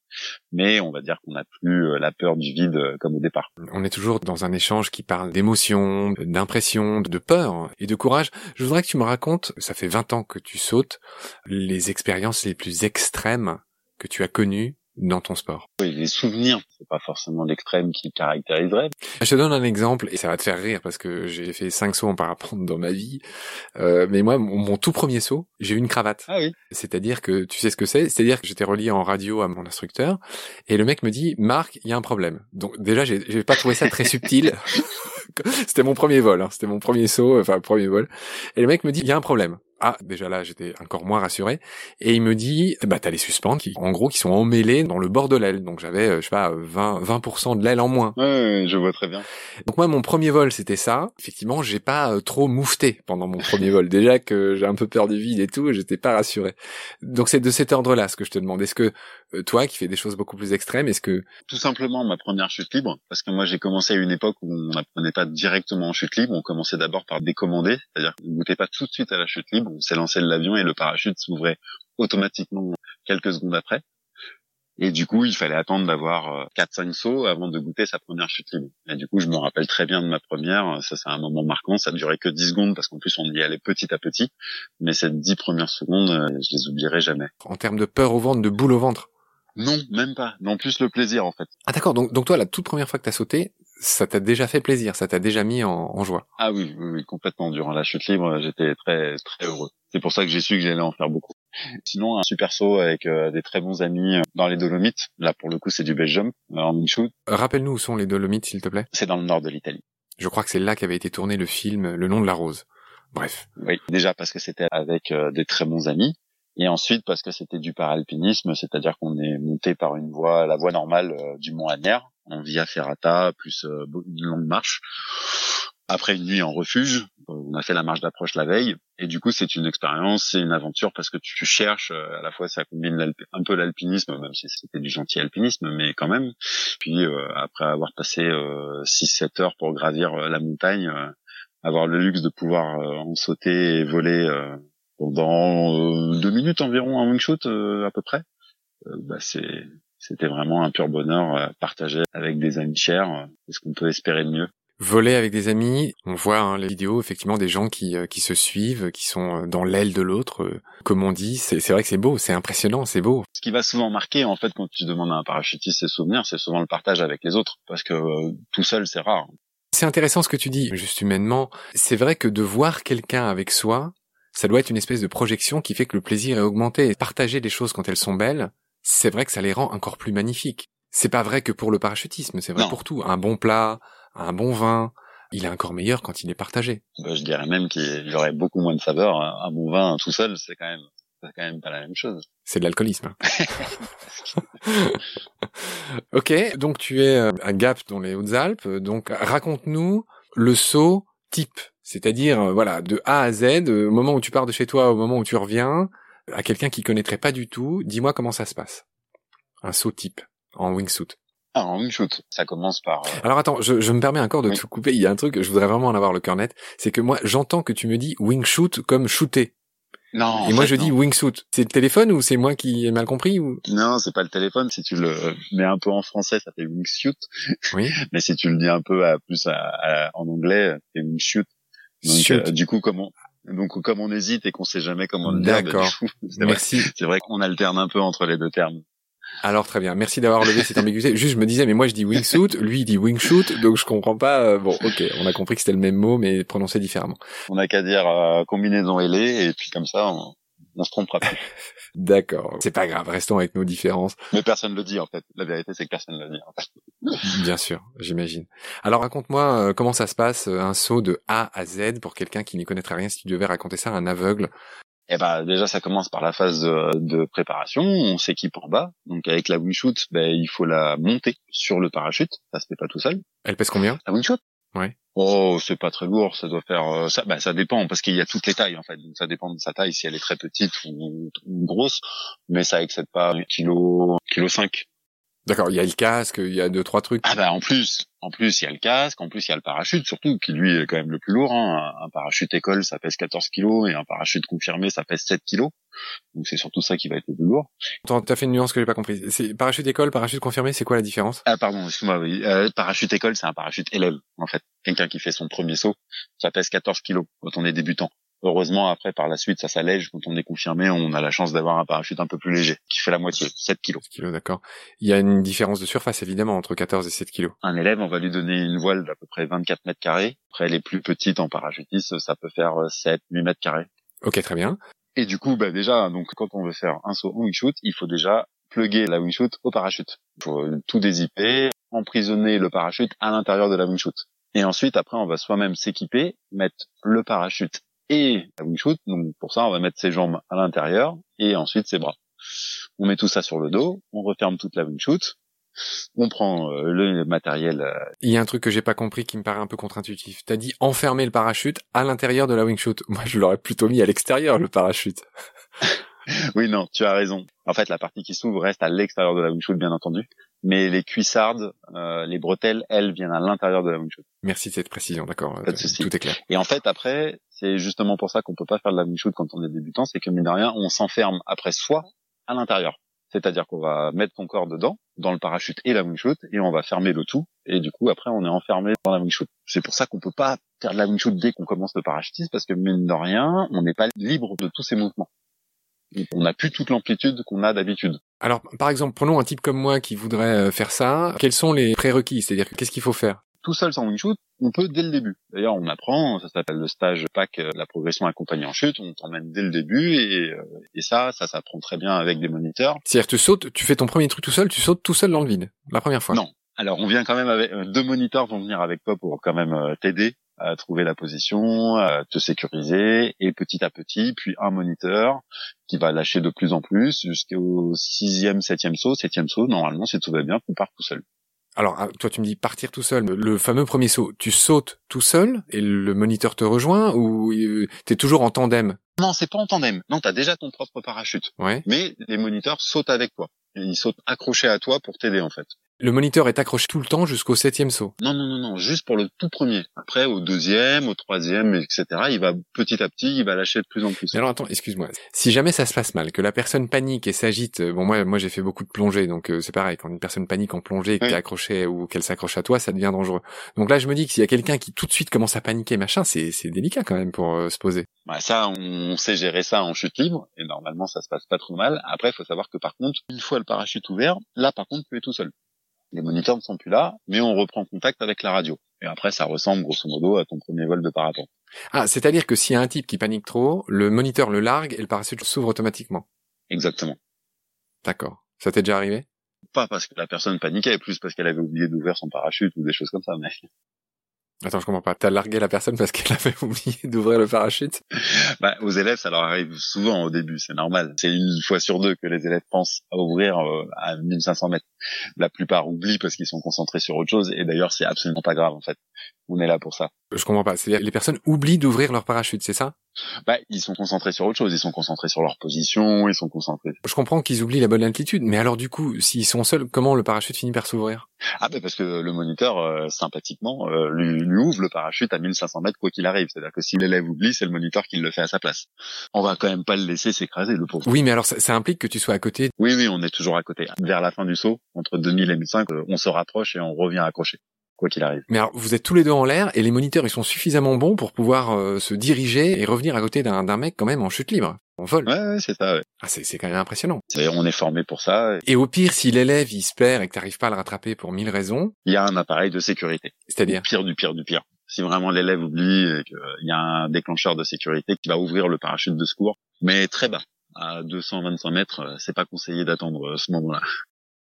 mais on va dire qu'on n'a plus euh, la peur du vide euh, comme au départ. On est toujours dans un échange qui parle d'émotion, d'impression, de peur et de courage. Je voudrais que tu me racontes, ça fait 20 ans que tu sautes, les expériences les plus extrêmes que tu as connues dans ton sport Oui, les souvenirs, c'est pas forcément l'extrême qui caractériserait. Je te donne un exemple et ça va te faire rire parce que j'ai fait cinq sauts en parapente dans ma vie. Euh, mais moi, mon, tout premier saut, j'ai eu une cravate. Ah oui. C'est-à-dire que tu sais ce que c'est? C'est-à-dire que j'étais relié en radio à mon instructeur et le mec me dit Marc, il y a un problème. Donc déjà, j'ai pas trouvé ça très subtil. c'était mon premier vol, hein. c'était mon premier saut, enfin premier vol. Et le mec me dit il y a un problème. Ah, déjà là, j'étais encore moins rassuré. Et il me dit, bah t'as les suspentes qui, en gros, qui sont emmêlés dans le bord de l'aile. Donc j'avais, euh, je sais pas, 20, 20% de l'aile en moins. Ouais, je vois très bien. Donc moi, mon premier vol, c'était ça. Effectivement, j'ai pas euh, trop moufté pendant mon premier vol. Déjà que j'ai un peu peur du vide et tout, j'étais pas rassuré. Donc c'est de cet ordre-là ce que je te demande. Est-ce que euh, toi, qui fais des choses beaucoup plus extrêmes, est-ce que tout simplement ma première chute libre, parce que moi j'ai commencé à une époque où on n'apprenait pas directement en chute libre, on commençait d'abord par décommander, c'est-à-dire qu'on goûtait pas tout de suite à la chute libre on s'est lancé de l'avion et le parachute s'ouvrait automatiquement quelques secondes après. Et du coup, il fallait attendre d'avoir 4-5 euh, sauts avant de goûter sa première chute libre. Et du coup, je me rappelle très bien de ma première. Ça, c'est un moment marquant. Ça durait que 10 secondes parce qu'en plus, on y allait petit à petit. Mais ces 10 premières secondes, euh, je les oublierai jamais. En termes de peur au ventre, de boule au ventre? Non, même pas. Non, plus le plaisir, en fait. Ah d'accord. Donc, donc toi, la toute première fois que t'as sauté, ça t'a déjà fait plaisir, ça t'a déjà mis en, joie. Ah oui, oui, oui, complètement. Durant la chute libre, j'étais très très heureux. C'est pour ça que j'ai su que j'allais en faire beaucoup. Sinon, un super saut avec euh, des très bons amis euh, dans les Dolomites. Là, pour le coup, c'est du Belgium, euh, en Michoud. Rappelle-nous où sont les Dolomites, s'il te plaît. C'est dans le nord de l'Italie. Je crois que c'est là qu'avait été tourné le film Le nom de la rose. Bref. Oui, déjà parce que c'était avec des très bons amis. Et ensuite parce que c'était du paralpinisme, c'est-à-dire qu'on est monté par une voie, la voie normale du Mont Agnières, en via ferrata, plus une longue marche après une nuit en refuge, on a fait la marche d'approche la veille, et du coup c'est une expérience, c'est une aventure parce que tu cherches, euh, à la fois ça combine un peu l'alpinisme, même si c'était du gentil alpinisme, mais quand même. Puis euh, après avoir passé 6-7 euh, heures pour gravir la montagne, avoir le luxe de pouvoir en sauter et voler pendant deux minutes environ un wingshot à peu près, bah c'est c'était vraiment un pur bonheur partagé avec des amis chers. Qu'est-ce qu'on peut espérer de mieux voler avec des amis. On voit hein, les vidéos effectivement des gens qui, euh, qui se suivent, qui sont euh, dans l'aile de l'autre, euh, comme on dit. C'est vrai que c'est beau, c'est impressionnant, c'est beau. Ce qui va souvent marquer en fait quand tu demandes à un parachutiste ses souvenirs, c'est souvent le partage avec les autres, parce que tout seul c'est rare. C'est intéressant ce que tu dis, juste humainement. C'est vrai que de voir quelqu'un avec soi, ça doit être une espèce de projection qui fait que le plaisir est augmenté. Partager des choses quand elles sont belles, c'est vrai que ça les rend encore plus magnifiques. C'est pas vrai que pour le parachutisme, c'est vrai pour tout. Un bon plat, un bon vin, il est encore meilleur quand il est partagé. Bah, je dirais même qu'il aurait beaucoup moins de saveur. Un bon vin tout seul, c'est quand même, c'est quand même pas la même chose. C'est de l'alcoolisme. ok, donc tu es euh, à Gap dans les Hautes-Alpes. Donc raconte-nous le saut type, c'est-à-dire euh, voilà de A à Z, au moment où tu pars de chez toi, au moment où tu reviens, à quelqu'un qui connaîtrait pas du tout. Dis-moi comment ça se passe. Un saut type en wingsuit. Ah, en wingsuit. Ça commence par. Euh, Alors attends, je, je me permets encore de te couper. Il y a un truc, je voudrais vraiment en avoir le cœur net. C'est que moi, j'entends que tu me dis wingshoot comme shooter. Non. Et moi, je dis wingsuit. C'est le téléphone ou c'est moi qui ai mal compris ou? Non, c'est pas le téléphone. Si tu le mets un peu en français, ça fait wingsuit. Oui. Mais si tu le dis un peu à, plus à, en anglais, c'est wingshoot. Donc, euh, du coup, comme on, donc comme on hésite et qu'on sait jamais comment le dire, bah, D'accord. Merci. C'est vrai qu'on alterne un peu entre les deux termes. Alors très bien, merci d'avoir levé cette ambiguïté. Juste, je me disais, mais moi je dis wingsuit, lui il dit wingshoot, donc je comprends pas. Euh, bon, ok, on a compris que c'était le même mot, mais prononcé différemment. On n'a qu'à dire euh, combinaison ailée, et puis comme ça, on, on se trompera pas. D'accord, c'est pas grave, restons avec nos différences. Mais personne le dit en fait. La vérité, c'est que personne le dit. En fait. Bien sûr, j'imagine. Alors raconte-moi euh, comment ça se passe euh, un saut de A à Z pour quelqu'un qui n'y connaîtrait rien. Si tu devais raconter ça à un aveugle. Eh ben déjà ça commence par la phase de, de préparation. On s'équipe en bas. Donc avec la wingsuit, ben il faut la monter sur le parachute. Ça se fait pas tout seul. Elle pèse combien? La wingsuit Ouais. Oh, c'est pas très lourd, ça doit faire euh, ça. Bah, ça dépend parce qu'il y a toutes les tailles en fait. Donc ça dépend de sa taille si elle est très petite ou, ou grosse, mais ça excède pas un kilo, kilo 5. D'accord, il y a le casque, il y a deux trois trucs. Ah bah en plus, en plus il y a le casque, en plus il y a le parachute surtout qui lui est quand même le plus lourd. Hein. Un parachute école ça pèse 14 kilos et un parachute confirmé ça pèse 7 kilos. Donc c'est surtout ça qui va être le plus lourd. Attends, t'as fait une nuance que j'ai pas compris. C'est parachute école, parachute confirmé, c'est quoi la différence? Ah pardon, excuse-moi. Oui. Euh, parachute école c'est un parachute élève en fait. Quelqu'un qui fait son premier saut, ça pèse 14 kilos quand on est débutant. Heureusement, après, par la suite, ça s'allège. Quand on est confirmé, on a la chance d'avoir un parachute un peu plus léger, qui fait la moitié, 7 kilos. 7 kilos, d'accord. Il y a une différence de surface, évidemment, entre 14 et 7 kilos. Un élève, on va lui donner une voile d'à peu près 24 mètres carrés. Après, les plus petites en parachutisme, ça peut faire 7, 8 mètres carrés. Ok, très bien. Et du coup, bah déjà, donc quand on veut faire un saut en wing il faut déjà plugger la wing au parachute. Il faut tout dézipper, emprisonner le parachute à l'intérieur de la wing Et ensuite, après, on va soi-même s'équiper, mettre le parachute et la wing Donc pour ça, on va mettre ses jambes à l'intérieur et ensuite ses bras. On met tout ça sur le dos, on referme toute la wing on prend euh, le matériel. Euh, Il y a un truc que j'ai pas compris qui me paraît un peu contre-intuitif. T'as dit enfermer le parachute à l'intérieur de la wing Moi, je l'aurais plutôt mis à l'extérieur le parachute. oui, non, tu as raison. En fait, la partie qui s'ouvre reste à l'extérieur de la wing bien entendu. Mais les cuissardes, euh, les bretelles, elles viennent à l'intérieur de la wing Merci de cette précision, d'accord. Pas de souci. Tout est clair. Et en fait, après, c'est justement pour ça qu'on peut pas faire de la wing quand on est débutant, c'est que mine de rien, on s'enferme après soi à l'intérieur. C'est-à-dire qu'on va mettre ton corps dedans, dans le parachute et la wingsuit, et on va fermer le tout. Et du coup, après, on est enfermé dans la wingsuit. C'est pour ça qu'on peut pas faire de la wingsuit dès qu'on commence le parachutisme, parce que mine de rien, on n'est pas libre de tous ces mouvements. on n'a plus toute l'amplitude qu'on a d'habitude. Alors, par exemple, prenons un type comme moi qui voudrait euh, faire ça. Quels sont les prérequis? C'est-à-dire, qu'est-ce qu'il faut faire? Tout seul sans wing shoot, on peut dès le début. D'ailleurs, on apprend, ça s'appelle le stage PAC, euh, la progression accompagnée en chute, on t'emmène dès le début et, euh, et ça, ça s'apprend très bien avec des moniteurs. C'est-à-dire, tu sautes, tu fais ton premier truc tout seul, tu sautes tout seul dans le vide, la première fois. Non. Alors, on vient quand même avec, euh, deux moniteurs vont venir avec toi pour quand même t'aider à trouver la position, à te sécuriser, et petit à petit, puis un moniteur qui va lâcher de plus en plus jusqu'au sixième, septième saut. Septième saut, normalement, si tout va bien, tu pars tout seul. Alors, ah, toi, tu me dis partir tout seul. Le fameux premier saut, tu sautes tout seul et le moniteur te rejoint ou euh, t'es toujours en tandem? Non, c'est pas en tandem. Non, t'as déjà ton propre parachute. Ouais. Mais les moniteurs sautent avec toi. ils sautent accrochés à toi pour t'aider en fait. Le moniteur est accroché tout le temps jusqu'au septième saut. Non, non, non, non, juste pour le tout premier. Après, au deuxième, au troisième, etc., il va petit à petit, il va lâcher de plus en plus. alors attends, excuse-moi. Si jamais ça se passe mal, que la personne panique et s'agite, bon moi, moi j'ai fait beaucoup de plongées, donc euh, c'est pareil. Quand une personne panique en plongée, et que t'es accroché ou qu'elle s'accroche à toi, ça devient dangereux. Donc là, je me dis que s'il y a quelqu'un qui tout de suite commence à paniquer, machin, c'est c'est délicat quand même pour euh, se poser. Bah ça, on sait gérer ça en chute libre et normalement ça se passe pas trop mal. Après, il faut savoir que par contre, une fois le parachute ouvert, là par contre, tu es tout seul les moniteurs ne sont plus là, mais on reprend contact avec la radio. Et après, ça ressemble grosso modo à ton premier vol de parapente. Ah, c'est-à-dire que s'il y a un type qui panique trop, le moniteur le largue et le parachute s'ouvre automatiquement. Exactement. D'accord. Ça t'est déjà arrivé? Pas parce que la personne paniquait, plus parce qu'elle avait oublié d'ouvrir son parachute ou des choses comme ça. Mais Attends, je comprends pas. T'as largué la personne parce qu'elle avait oublié d'ouvrir le parachute? Bah, Aux élèves, ça leur arrive souvent au début, c'est normal. C'est une fois sur deux que les élèves pensent à ouvrir euh, à 1500 mètres. La plupart oublient parce qu'ils sont concentrés sur autre chose, et d'ailleurs, c'est absolument pas grave, en fait. On est là pour ça. Je comprends pas. C'est-à-dire les personnes oublient d'ouvrir leur parachute, c'est ça? Bah, ils sont concentrés sur autre chose. Ils sont concentrés sur leur position. Ils sont concentrés. Je comprends qu'ils oublient la bonne altitude, mais alors du coup, s'ils sont seuls, comment le parachute finit par s'ouvrir? Ah bah parce que le moniteur, euh, sympathiquement, euh, lui, lui, ouvre le parachute à 1500 mètres quoi qu'il arrive. C'est-à-dire que si l'élève oublie, c'est le moniteur qui le fait à sa place. On va quand même pas le laisser s'écraser, le pauvre. Oui, mais alors ça, ça, implique que tu sois à côté. Oui, oui, on est toujours à côté. Vers la fin du saut, entre 2000 et 1005, euh, on se rapproche et on revient accrocher quoi qu'il arrive. Mais alors, vous êtes tous les deux en l'air et les moniteurs, ils sont suffisamment bons pour pouvoir euh, se diriger et revenir à côté d'un mec quand même en chute libre, en vol. Ouais, ouais c'est ça. Ouais. Ah, c'est quand même impressionnant. on est formé pour ça. Et au pire, si l'élève il se perd et que t'arrives pas à le rattraper pour mille raisons, il y a un appareil de sécurité. C'est-à-dire pire du pire du pire. Si vraiment l'élève oublie et qu'il y a un déclencheur de sécurité qui va ouvrir le parachute de secours, mais très bas, à 225 mètres, c'est pas conseillé d'attendre euh, ce moment-là.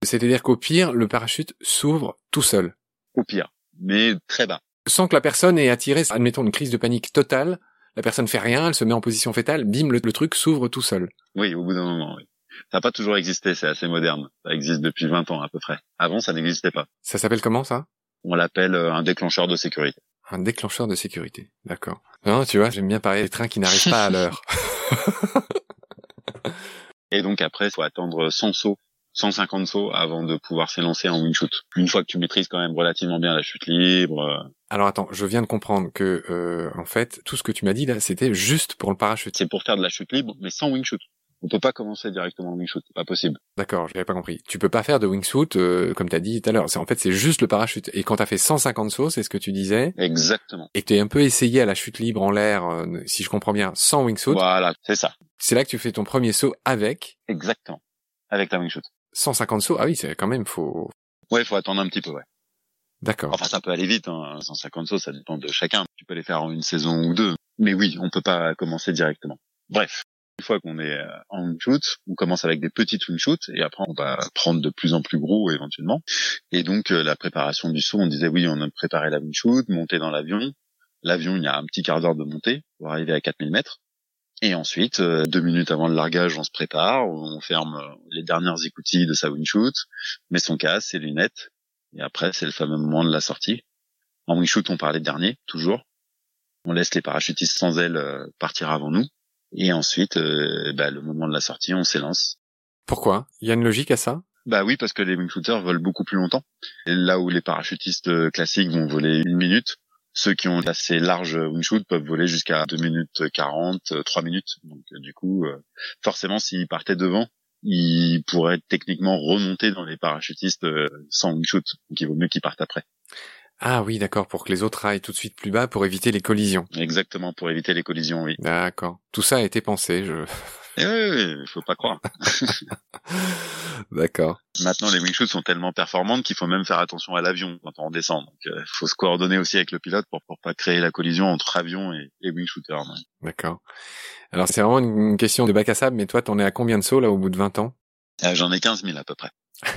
C'est-à-dire qu'au pire, le parachute s'ouvre tout seul. au pire, mais très bas. Sans que la personne ait attiré, admettons, une crise de panique totale, la personne fait rien, elle se met en position fétale, bim, le, le truc s'ouvre tout seul. Oui, au bout d'un moment, oui. Ça n'a pas toujours existé, c'est assez moderne. Ça existe depuis 20 ans à peu près. Avant, ça n'existait pas. Ça s'appelle comment ça? On l'appelle euh, un déclencheur de sécurité. Un déclencheur de sécurité, d'accord. Non, tu vois, j'aime bien parler des trains qui n'arrivent pas à l'heure. Et donc après, il faut attendre 100 sauts, 150 sauts avant de pouvoir s'élancer en wing shoot. Une fois que tu maîtrises quand même relativement bien la chute libre. euh, Alors attends, je viens de comprendre que, euh, en fait, tout ce que tu m'as dit là, c'était juste pour le parachute. C'est pour faire de la chute libre, mais sans wing shoot. On peut pas commencer directement en wing shoot, c'est pas possible. D'accord, j'avais pas compris. Tu peux pas faire de wingsuit, euh, comme t'as dit tout à l'heure. C'est en fait, c'est juste le parachute. Et quand t'as fait 150 sauts, c'est ce que tu disais, Exactement. et t'es un peu essayé à la chute libre en l'air, euh, si je comprends bien, sans wingsuit, Voilà, c'est ça. c'est là que tu fais ton premier saut avec Exactement. Avec la wing shoot. 150 sauts. Ah oui, c'est quand même faut. Ouais, faut attendre un petit peu, ouais. D'accord. Enfin, ça peut aller vite, hein. 150 sauts, ça dépend de chacun. Tu peux les faire en une saison ou deux. Mais oui, on peut pas commencer directement. Bref. Une fois qu'on est euh, en wing shoot, on commence avec des petites wing shoots et après on va prendre de plus en plus gros éventuellement. Et donc euh, la préparation du saut, on disait oui, on a préparé la wing shoot, monter dans l'avion. L'avion, il y a un petit quart d'heure de montée pour arriver à 4000 mètres. Et ensuite, euh, deux minutes avant le largage, on se prépare, on ferme euh, les dernières écoutilles de sa wing shoot, met son casque, ses lunettes, et après c'est le fameux moment de la sortie. En wing shoot, on parlait de dernier, toujours. On laisse les parachutistes sans ailes euh, partir avant nous. Et ensuite, euh, bah, le moment de la sortie, on s'élance. Pourquoi? Il y a une logique à ça? Bah oui, parce que les wing shooters volent beaucoup plus longtemps. Et là où les parachutistes classiques vont voler une minute, ceux qui ont assez large wing shoot peuvent voler jusqu'à 2 minutes 40, 3 minutes. Donc euh, du coup, euh, forcément, s'ils partaient devant, ils pourraient techniquement remonter dans les parachutistes euh, sans wing shoot. Donc il vaut mieux qu'ils partent après. Ah oui, d'accord, pour que les autres aillent tout de suite plus bas pour éviter les collisions. Exactement, pour éviter les collisions, oui. D'accord. Tout ça a été pensé, je... Et oui, oui, faut pas croire. D'accord. Maintenant, les wing shoots sont tellement performantes qu'il faut même faire attention à l'avion quand on descend. Donc, il faut se coordonner aussi avec le pilote pour pour pas créer la collision entre avion et, et wing shooter. ouais. D'accord. Alors c'est vraiment une question de bac à sable, mais toi t'en es à combien de sauts là au bout de 20 ans? Euh, J'en ai 15 000 à peu près.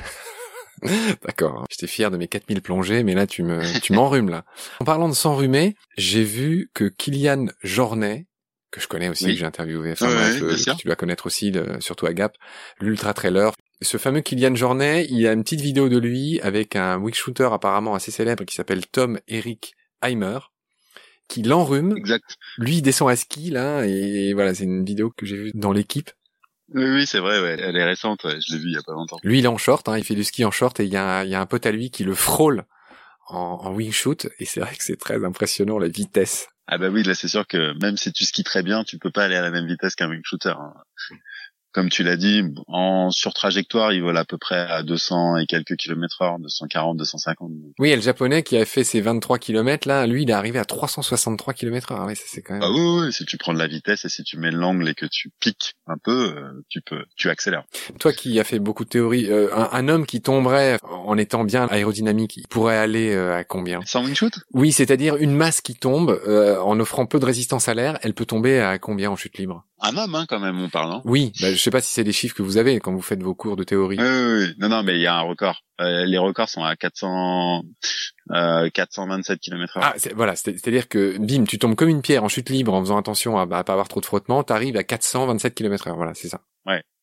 D'accord. J'étais fier de mes 4000 plongées, mais là tu me tu m'enrhumes là. En parlant de s'enrhumer, j'ai vu que Kylian Jornet, que je connais aussi, Oui. que j'ai interviewé, enfin Ouais, bref, ouais, que tu dois connaître aussi, le- surtout à Gap, l'ultra trailer. Ce fameux Kylian Jornet, il y a une petite vidéo de lui avec un wing shooter apparemment assez célèbre qui s'appelle Tom Eric Heimer, qui l'enrhume. Exact. Lui il descend à ski là, et voilà, c'est une vidéo que j'ai vue dans l'équipe. Oui, oui, c'est vrai. Ouais. Elle est récente. ouais. Je l'ai vue il y a pas longtemps. Lui, il est en short, hein, il fait du ski en short et il y a, il y a un pote à lui qui le frôle en, en wing shoot et c'est vrai que c'est très impressionnant la vitesse. Ah bah oui, là c'est sûr que même si tu skis très bien, tu peux pas aller à la même vitesse qu'un wing shooter. hein. Comme tu l'as dit, en surtrajectoire, il vole à peu près à 200 et quelques kilomètres heure, 240, 250. Oui, et le japonais qui a fait ses 23 km là, lui, il est arrivé à 363 km heure. Ah ça c'est quand même. Ah oui, oui, oui, si tu prends de la vitesse et si tu mets l'angle et que tu piques un peu, euh, tu peux, tu accélères. Toi qui as fait beaucoup de théories, euh, un, un homme qui tomberait en étant bien aérodynamique, il pourrait aller euh, à combien? Sans wing shoot Oui, c'est-à-dire une masse qui tombe euh, en offrant peu de résistance à l'air, elle peut tomber à combien en chute libre? Un homme, hein, quand même, on parle. Hein. Oui, bah, je sais pas si c'est des chiffres que vous avez quand vous faites vos cours de théorie. Oui, oui, oui. Non, non, mais il y a un record. Euh, les records sont à 400, euh, 427 km heure. Ah, c'est- voilà, c'est- c'est-à-dire que bim, tu tombes comme une pierre en chute libre en faisant attention à, bah, à pas avoir trop de frottement, t'arrives à 427 km heure, voilà, c'est ça.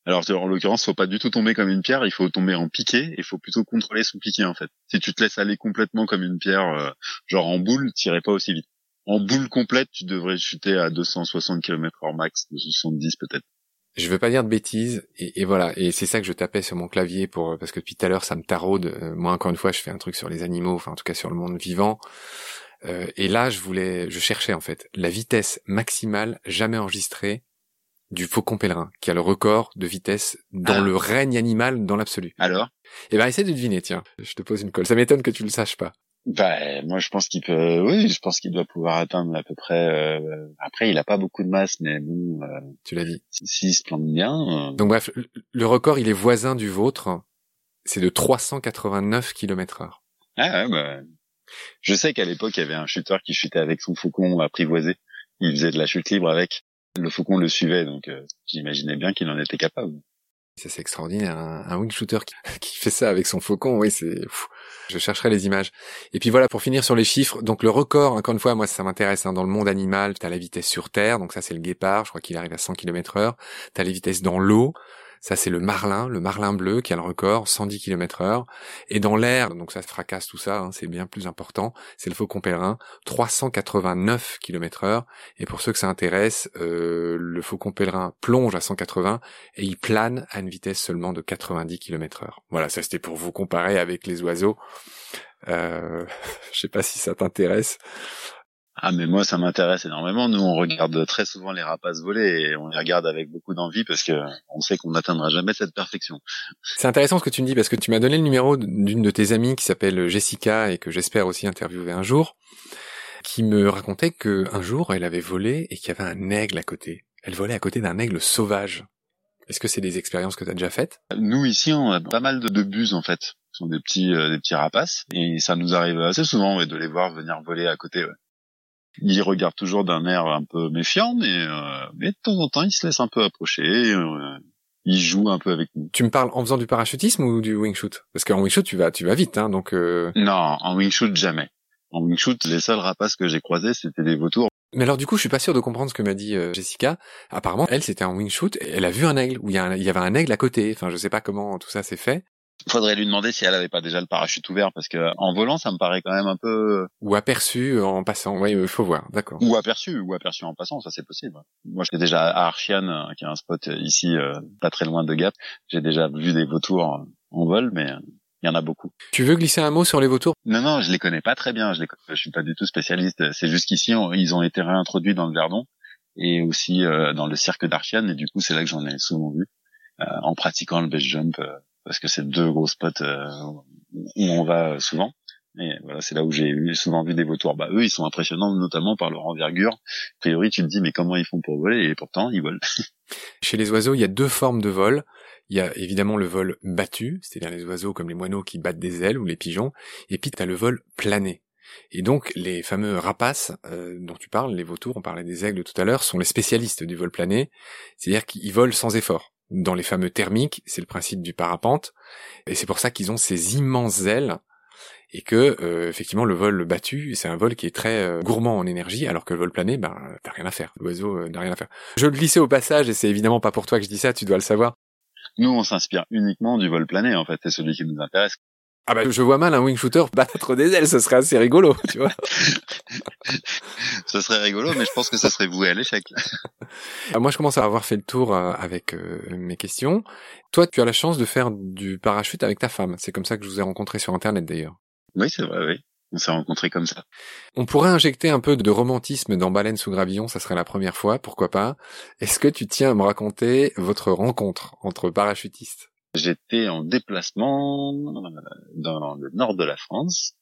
Alors, en l'occurrence, faut pas du tout tomber comme une pierre, il faut tomber en piqué, et il faut plutôt contrôler son piqué, en fait. Si tu te laisses aller complètement comme une pierre, euh, genre en boule, t'irais pas aussi vite. En boule complète, tu devrais chuter à 260 km heure max, 270 peut-être. Je veux pas dire de bêtises, et, et voilà, et c'est ça que je tapais sur mon clavier pour parce que depuis tout à l'heure ça me taraude. Euh, moi encore une fois, je fais un truc sur les animaux, enfin en tout cas sur le monde vivant. Euh, et là, je voulais, je cherchais en fait la vitesse maximale jamais enregistrée du faucon pèlerin, qui a le record de vitesse dans Ah. le règne animal dans l'absolu. Alors? Et ben essaie de deviner, tiens. Je te pose une colle. Ça m'étonne que tu le saches pas. Bah, moi, je pense qu'il peut, oui, je pense qu'il doit pouvoir atteindre à peu près, euh, après, il a pas beaucoup de masse, mais bon, euh, Tu l'as dit. s'il se plante bien, euh, Donc bref, le- record, il est voisin du vôtre. C'est de 389 km heure. Ah ouais, bah, je sais qu'à l'époque, il y avait un chuteur qui chutait avec son faucon apprivoisé. Il faisait de la chute libre avec. Le faucon le suivait, donc euh, j'imaginais bien qu'il en était capable. Ça c'est extraordinaire, un, un wing shooter qui, qui, fait ça avec son faucon, oui c'est... Je chercherai les images. Et puis voilà, pour finir sur les chiffres, donc le record, encore une fois, moi ça m'intéresse, hein, dans le monde animal, tu as la vitesse sur Terre, donc ça c'est le guépard, je crois qu'il arrive à 100 km heure, tu as les vitesses dans l'eau, ça, c'est le marlin, le marlin bleu qui a le record, 110 km heure. Et dans l'air, donc ça se fracasse tout ça, hein, c'est bien plus important, c'est le faucon pèlerin, 389 km heure. Et pour ceux que ça intéresse, euh, le faucon pèlerin plonge à 180 et il plane à une vitesse seulement de 90 km heure. Voilà, ça c'était pour vous comparer avec les oiseaux. Euh, je sais pas si ça t'intéresse. Ah mais moi ça m'intéresse énormément. Nous on regarde très souvent les rapaces voler et on les regarde avec beaucoup d'envie parce que on sait qu'on n'atteindra jamais cette perfection. C'est intéressant ce que tu me dis parce que tu m'as donné le numéro d'une de tes amies qui s'appelle Jessica et que j'espère aussi interviewer un jour, qui me racontait que un jour elle avait volé et qu'il y avait un aigle à côté. Elle volait à côté d'un aigle sauvage. Est-ce que c'est des expériences que tu as déjà faites? Nous ici on a pas mal de, de buses en fait. Ce sont des petits euh, des petits rapaces et ça nous arrive assez souvent ouais, de les voir venir voler à côté. Ouais. Il regarde toujours d'un air un peu méfiant, mais, euh, mais de temps en temps, il se laisse un peu approcher. Euh, il joue un peu avec nous. Tu me parles en faisant du parachutisme ou du wing shoot? Parce qu'en wing shoot, tu vas, tu vas vite, hein, donc. Euh... Non, en wing shoot jamais. En wing shoot, les seuls rapaces que j'ai croisés, c'était des vautours. Mais alors du coup, je suis pas sûr de comprendre ce que m'a dit euh, Jessica. Apparemment, elle, c'était en wing shoot. Et elle a vu un aigle où il y, y avait un aigle à côté. Enfin, je sais pas comment tout ça s'est fait. Faudrait lui demander si elle avait pas déjà le parachute ouvert parce que en volant, ça me paraît quand même un peu ou aperçu en passant. Oui, il faut voir, d'accord. Ou aperçu, ou aperçu en passant, ça c'est possible. Moi, j'étais déjà à Archian, qui est un spot ici, euh, pas très loin de Gap. J'ai déjà vu des vautours en vol, mais il y en a beaucoup. Tu veux glisser un mot sur les vautours? Non, non, je les connais pas très bien. Je, les... je suis pas du tout spécialiste. C'est juste qu'ici, on... ils ont été réintroduits dans le Verdon et aussi euh, dans le cirque d'Archian, et du coup, c'est là que j'en ai souvent vu euh, en pratiquant le base jump parce que c'est deux gros spots euh, où on va souvent. Et voilà, c'est là où j'ai souvent vu des vautours. Bah eux, ils sont impressionnants, notamment par leur envergure. A priori, tu te dis mais comment ils font pour voler? Et pourtant, ils volent. Chez les oiseaux, il y a deux formes de vol. Il y a évidemment le vol battu, c'est-à-dire les oiseaux comme les moineaux qui battent des ailes ou les pigeons. Et puis tu as le vol plané. Et donc les fameux rapaces euh, dont tu parles, les vautours, on parlait des aigles tout à l'heure, sont les spécialistes du vol plané, c'est-à-dire qu'ils volent sans effort dans les fameux thermiques, c'est le principe du parapente, et c'est pour ça qu'ils ont ces immenses ailes, et que euh, effectivement le vol battu, c'est un vol qui est très euh, gourmand en énergie, alors que le vol plané, ben t'as rien à faire, l'oiseau euh, n'a rien à faire. Je le glissais au passage, et c'est évidemment pas pour toi que je dis ça, tu dois le savoir. Nous, on s'inspire uniquement du vol plané, en fait, c'est celui qui nous intéresse. Ah bah je vois mal un wing shooter battre des ailes, ce serait assez rigolo, tu vois. ce serait rigolo, mais je pense que ça serait voué à l'échec. Ah, moi je commence à avoir fait le tour euh, avec euh, mes questions. Toi tu as la chance de faire du parachute avec ta femme. C'est comme ça que je vous ai rencontré sur internet d'ailleurs. Oui c'est vrai, oui. On s'est rencontrés comme ça. On pourrait injecter un peu de romantisme dans Baleine sous gravillon, ça serait la première fois, pourquoi pas. Est-ce que tu tiens à me raconter votre rencontre entre parachutistes? J'étais en déplacement dans le nord de la France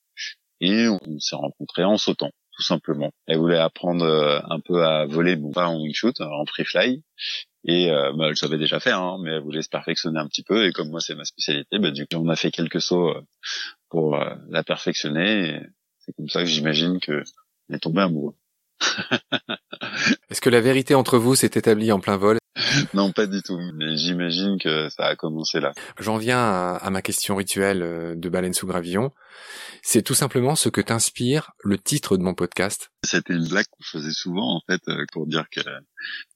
et on s'est rencontrés en sautant, tout simplement. Elle voulait apprendre euh, un peu à voler, bon pas en wing shoot, en free fly, et euh, bah, elle savait déjà faire, hein, mais elle voulait se perfectionner un petit peu. Et comme moi c'est ma spécialité, bah, du coup on a fait quelques sauts euh, pour la perfectionner. C'est comme ça que j'imagine que est tombé amoureux. Est-ce que la vérité entre vous s'est établie en plein vol? non, pas du tout. Mais j'imagine que ça a commencé là. J'en viens à, à, ma question rituelle euh, de baleine sous gravillon. C'est tout simplement ce que t'inspire le titre de mon podcast. C'était une blague qu'on faisait souvent en fait euh, pour dire qu'il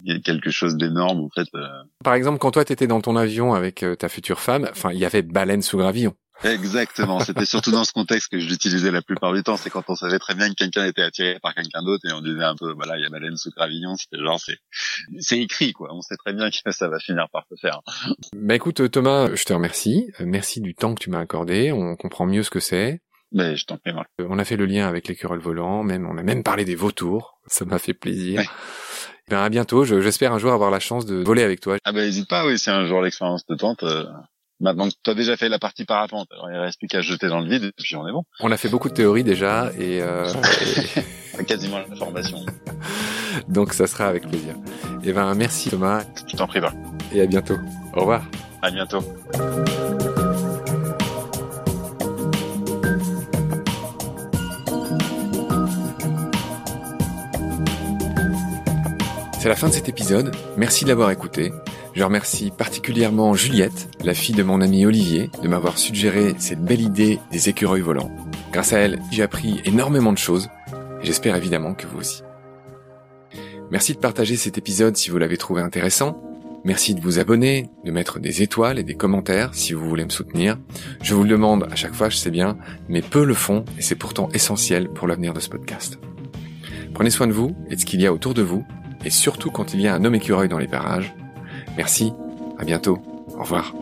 y a quelque chose d'énorme en fait. Euh. Par exemple, quand toi t'étais dans ton avion avec ta future femme, enfin il y avait baleine sous gravillon. Exactement. C'était surtout dans ce contexte que je l'utilisais la plupart du temps. C'est quand on savait très bien que quelqu'un était attiré par quelqu'un d'autre et on disait un peu, voilà, il y a baleine sous gravillon. C'était genre, c'est, c'est écrit, quoi. On sait très bien que ça va finir par se faire. Bah écoute, Thomas, je te remercie. Merci du temps que tu m'as accordé. On comprend mieux ce que c'est. Mais je t'en prie, moi. On a fait le lien avec l'écureuil volant, même, on a même parlé des vautours. Ça m'a fait plaisir. Ouais. Ben, à bientôt. J'espère un jour avoir la chance de voler avec toi. Ah ben, n'hésite pas, oui, c'est un jour l'expérience de tente. Euh... Maintenant que tu as déjà fait la partie parapente, alors il reste plus qu'à jeter dans le vide et puis on est bon. On a fait beaucoup de théories déjà et, euh, quasiment la formation. Donc ça sera avec plaisir. Et eh ben merci Thomas. Je t'en prie pas. Et à bientôt. Au revoir. À bientôt. C'est la fin de cet épisode. Merci de l'avoir écouté. Je remercie particulièrement Juliette, la fille de mon ami Olivier, de m'avoir suggéré cette belle idée des écureuils volants. Grâce à elle, j'ai appris énormément de choses et j'espère évidemment que vous aussi. Merci de partager cet épisode si vous l'avez trouvé intéressant. Merci de vous abonner, de mettre des étoiles et des commentaires si vous voulez me soutenir. Je vous le demande à chaque fois, je sais bien, mais peu le font et c'est pourtant essentiel pour l'avenir de ce podcast. Prenez soin de vous et de ce qu'il y a autour de vous, et surtout quand il y a un homme écureuil dans les parages. Merci, à bientôt, au revoir.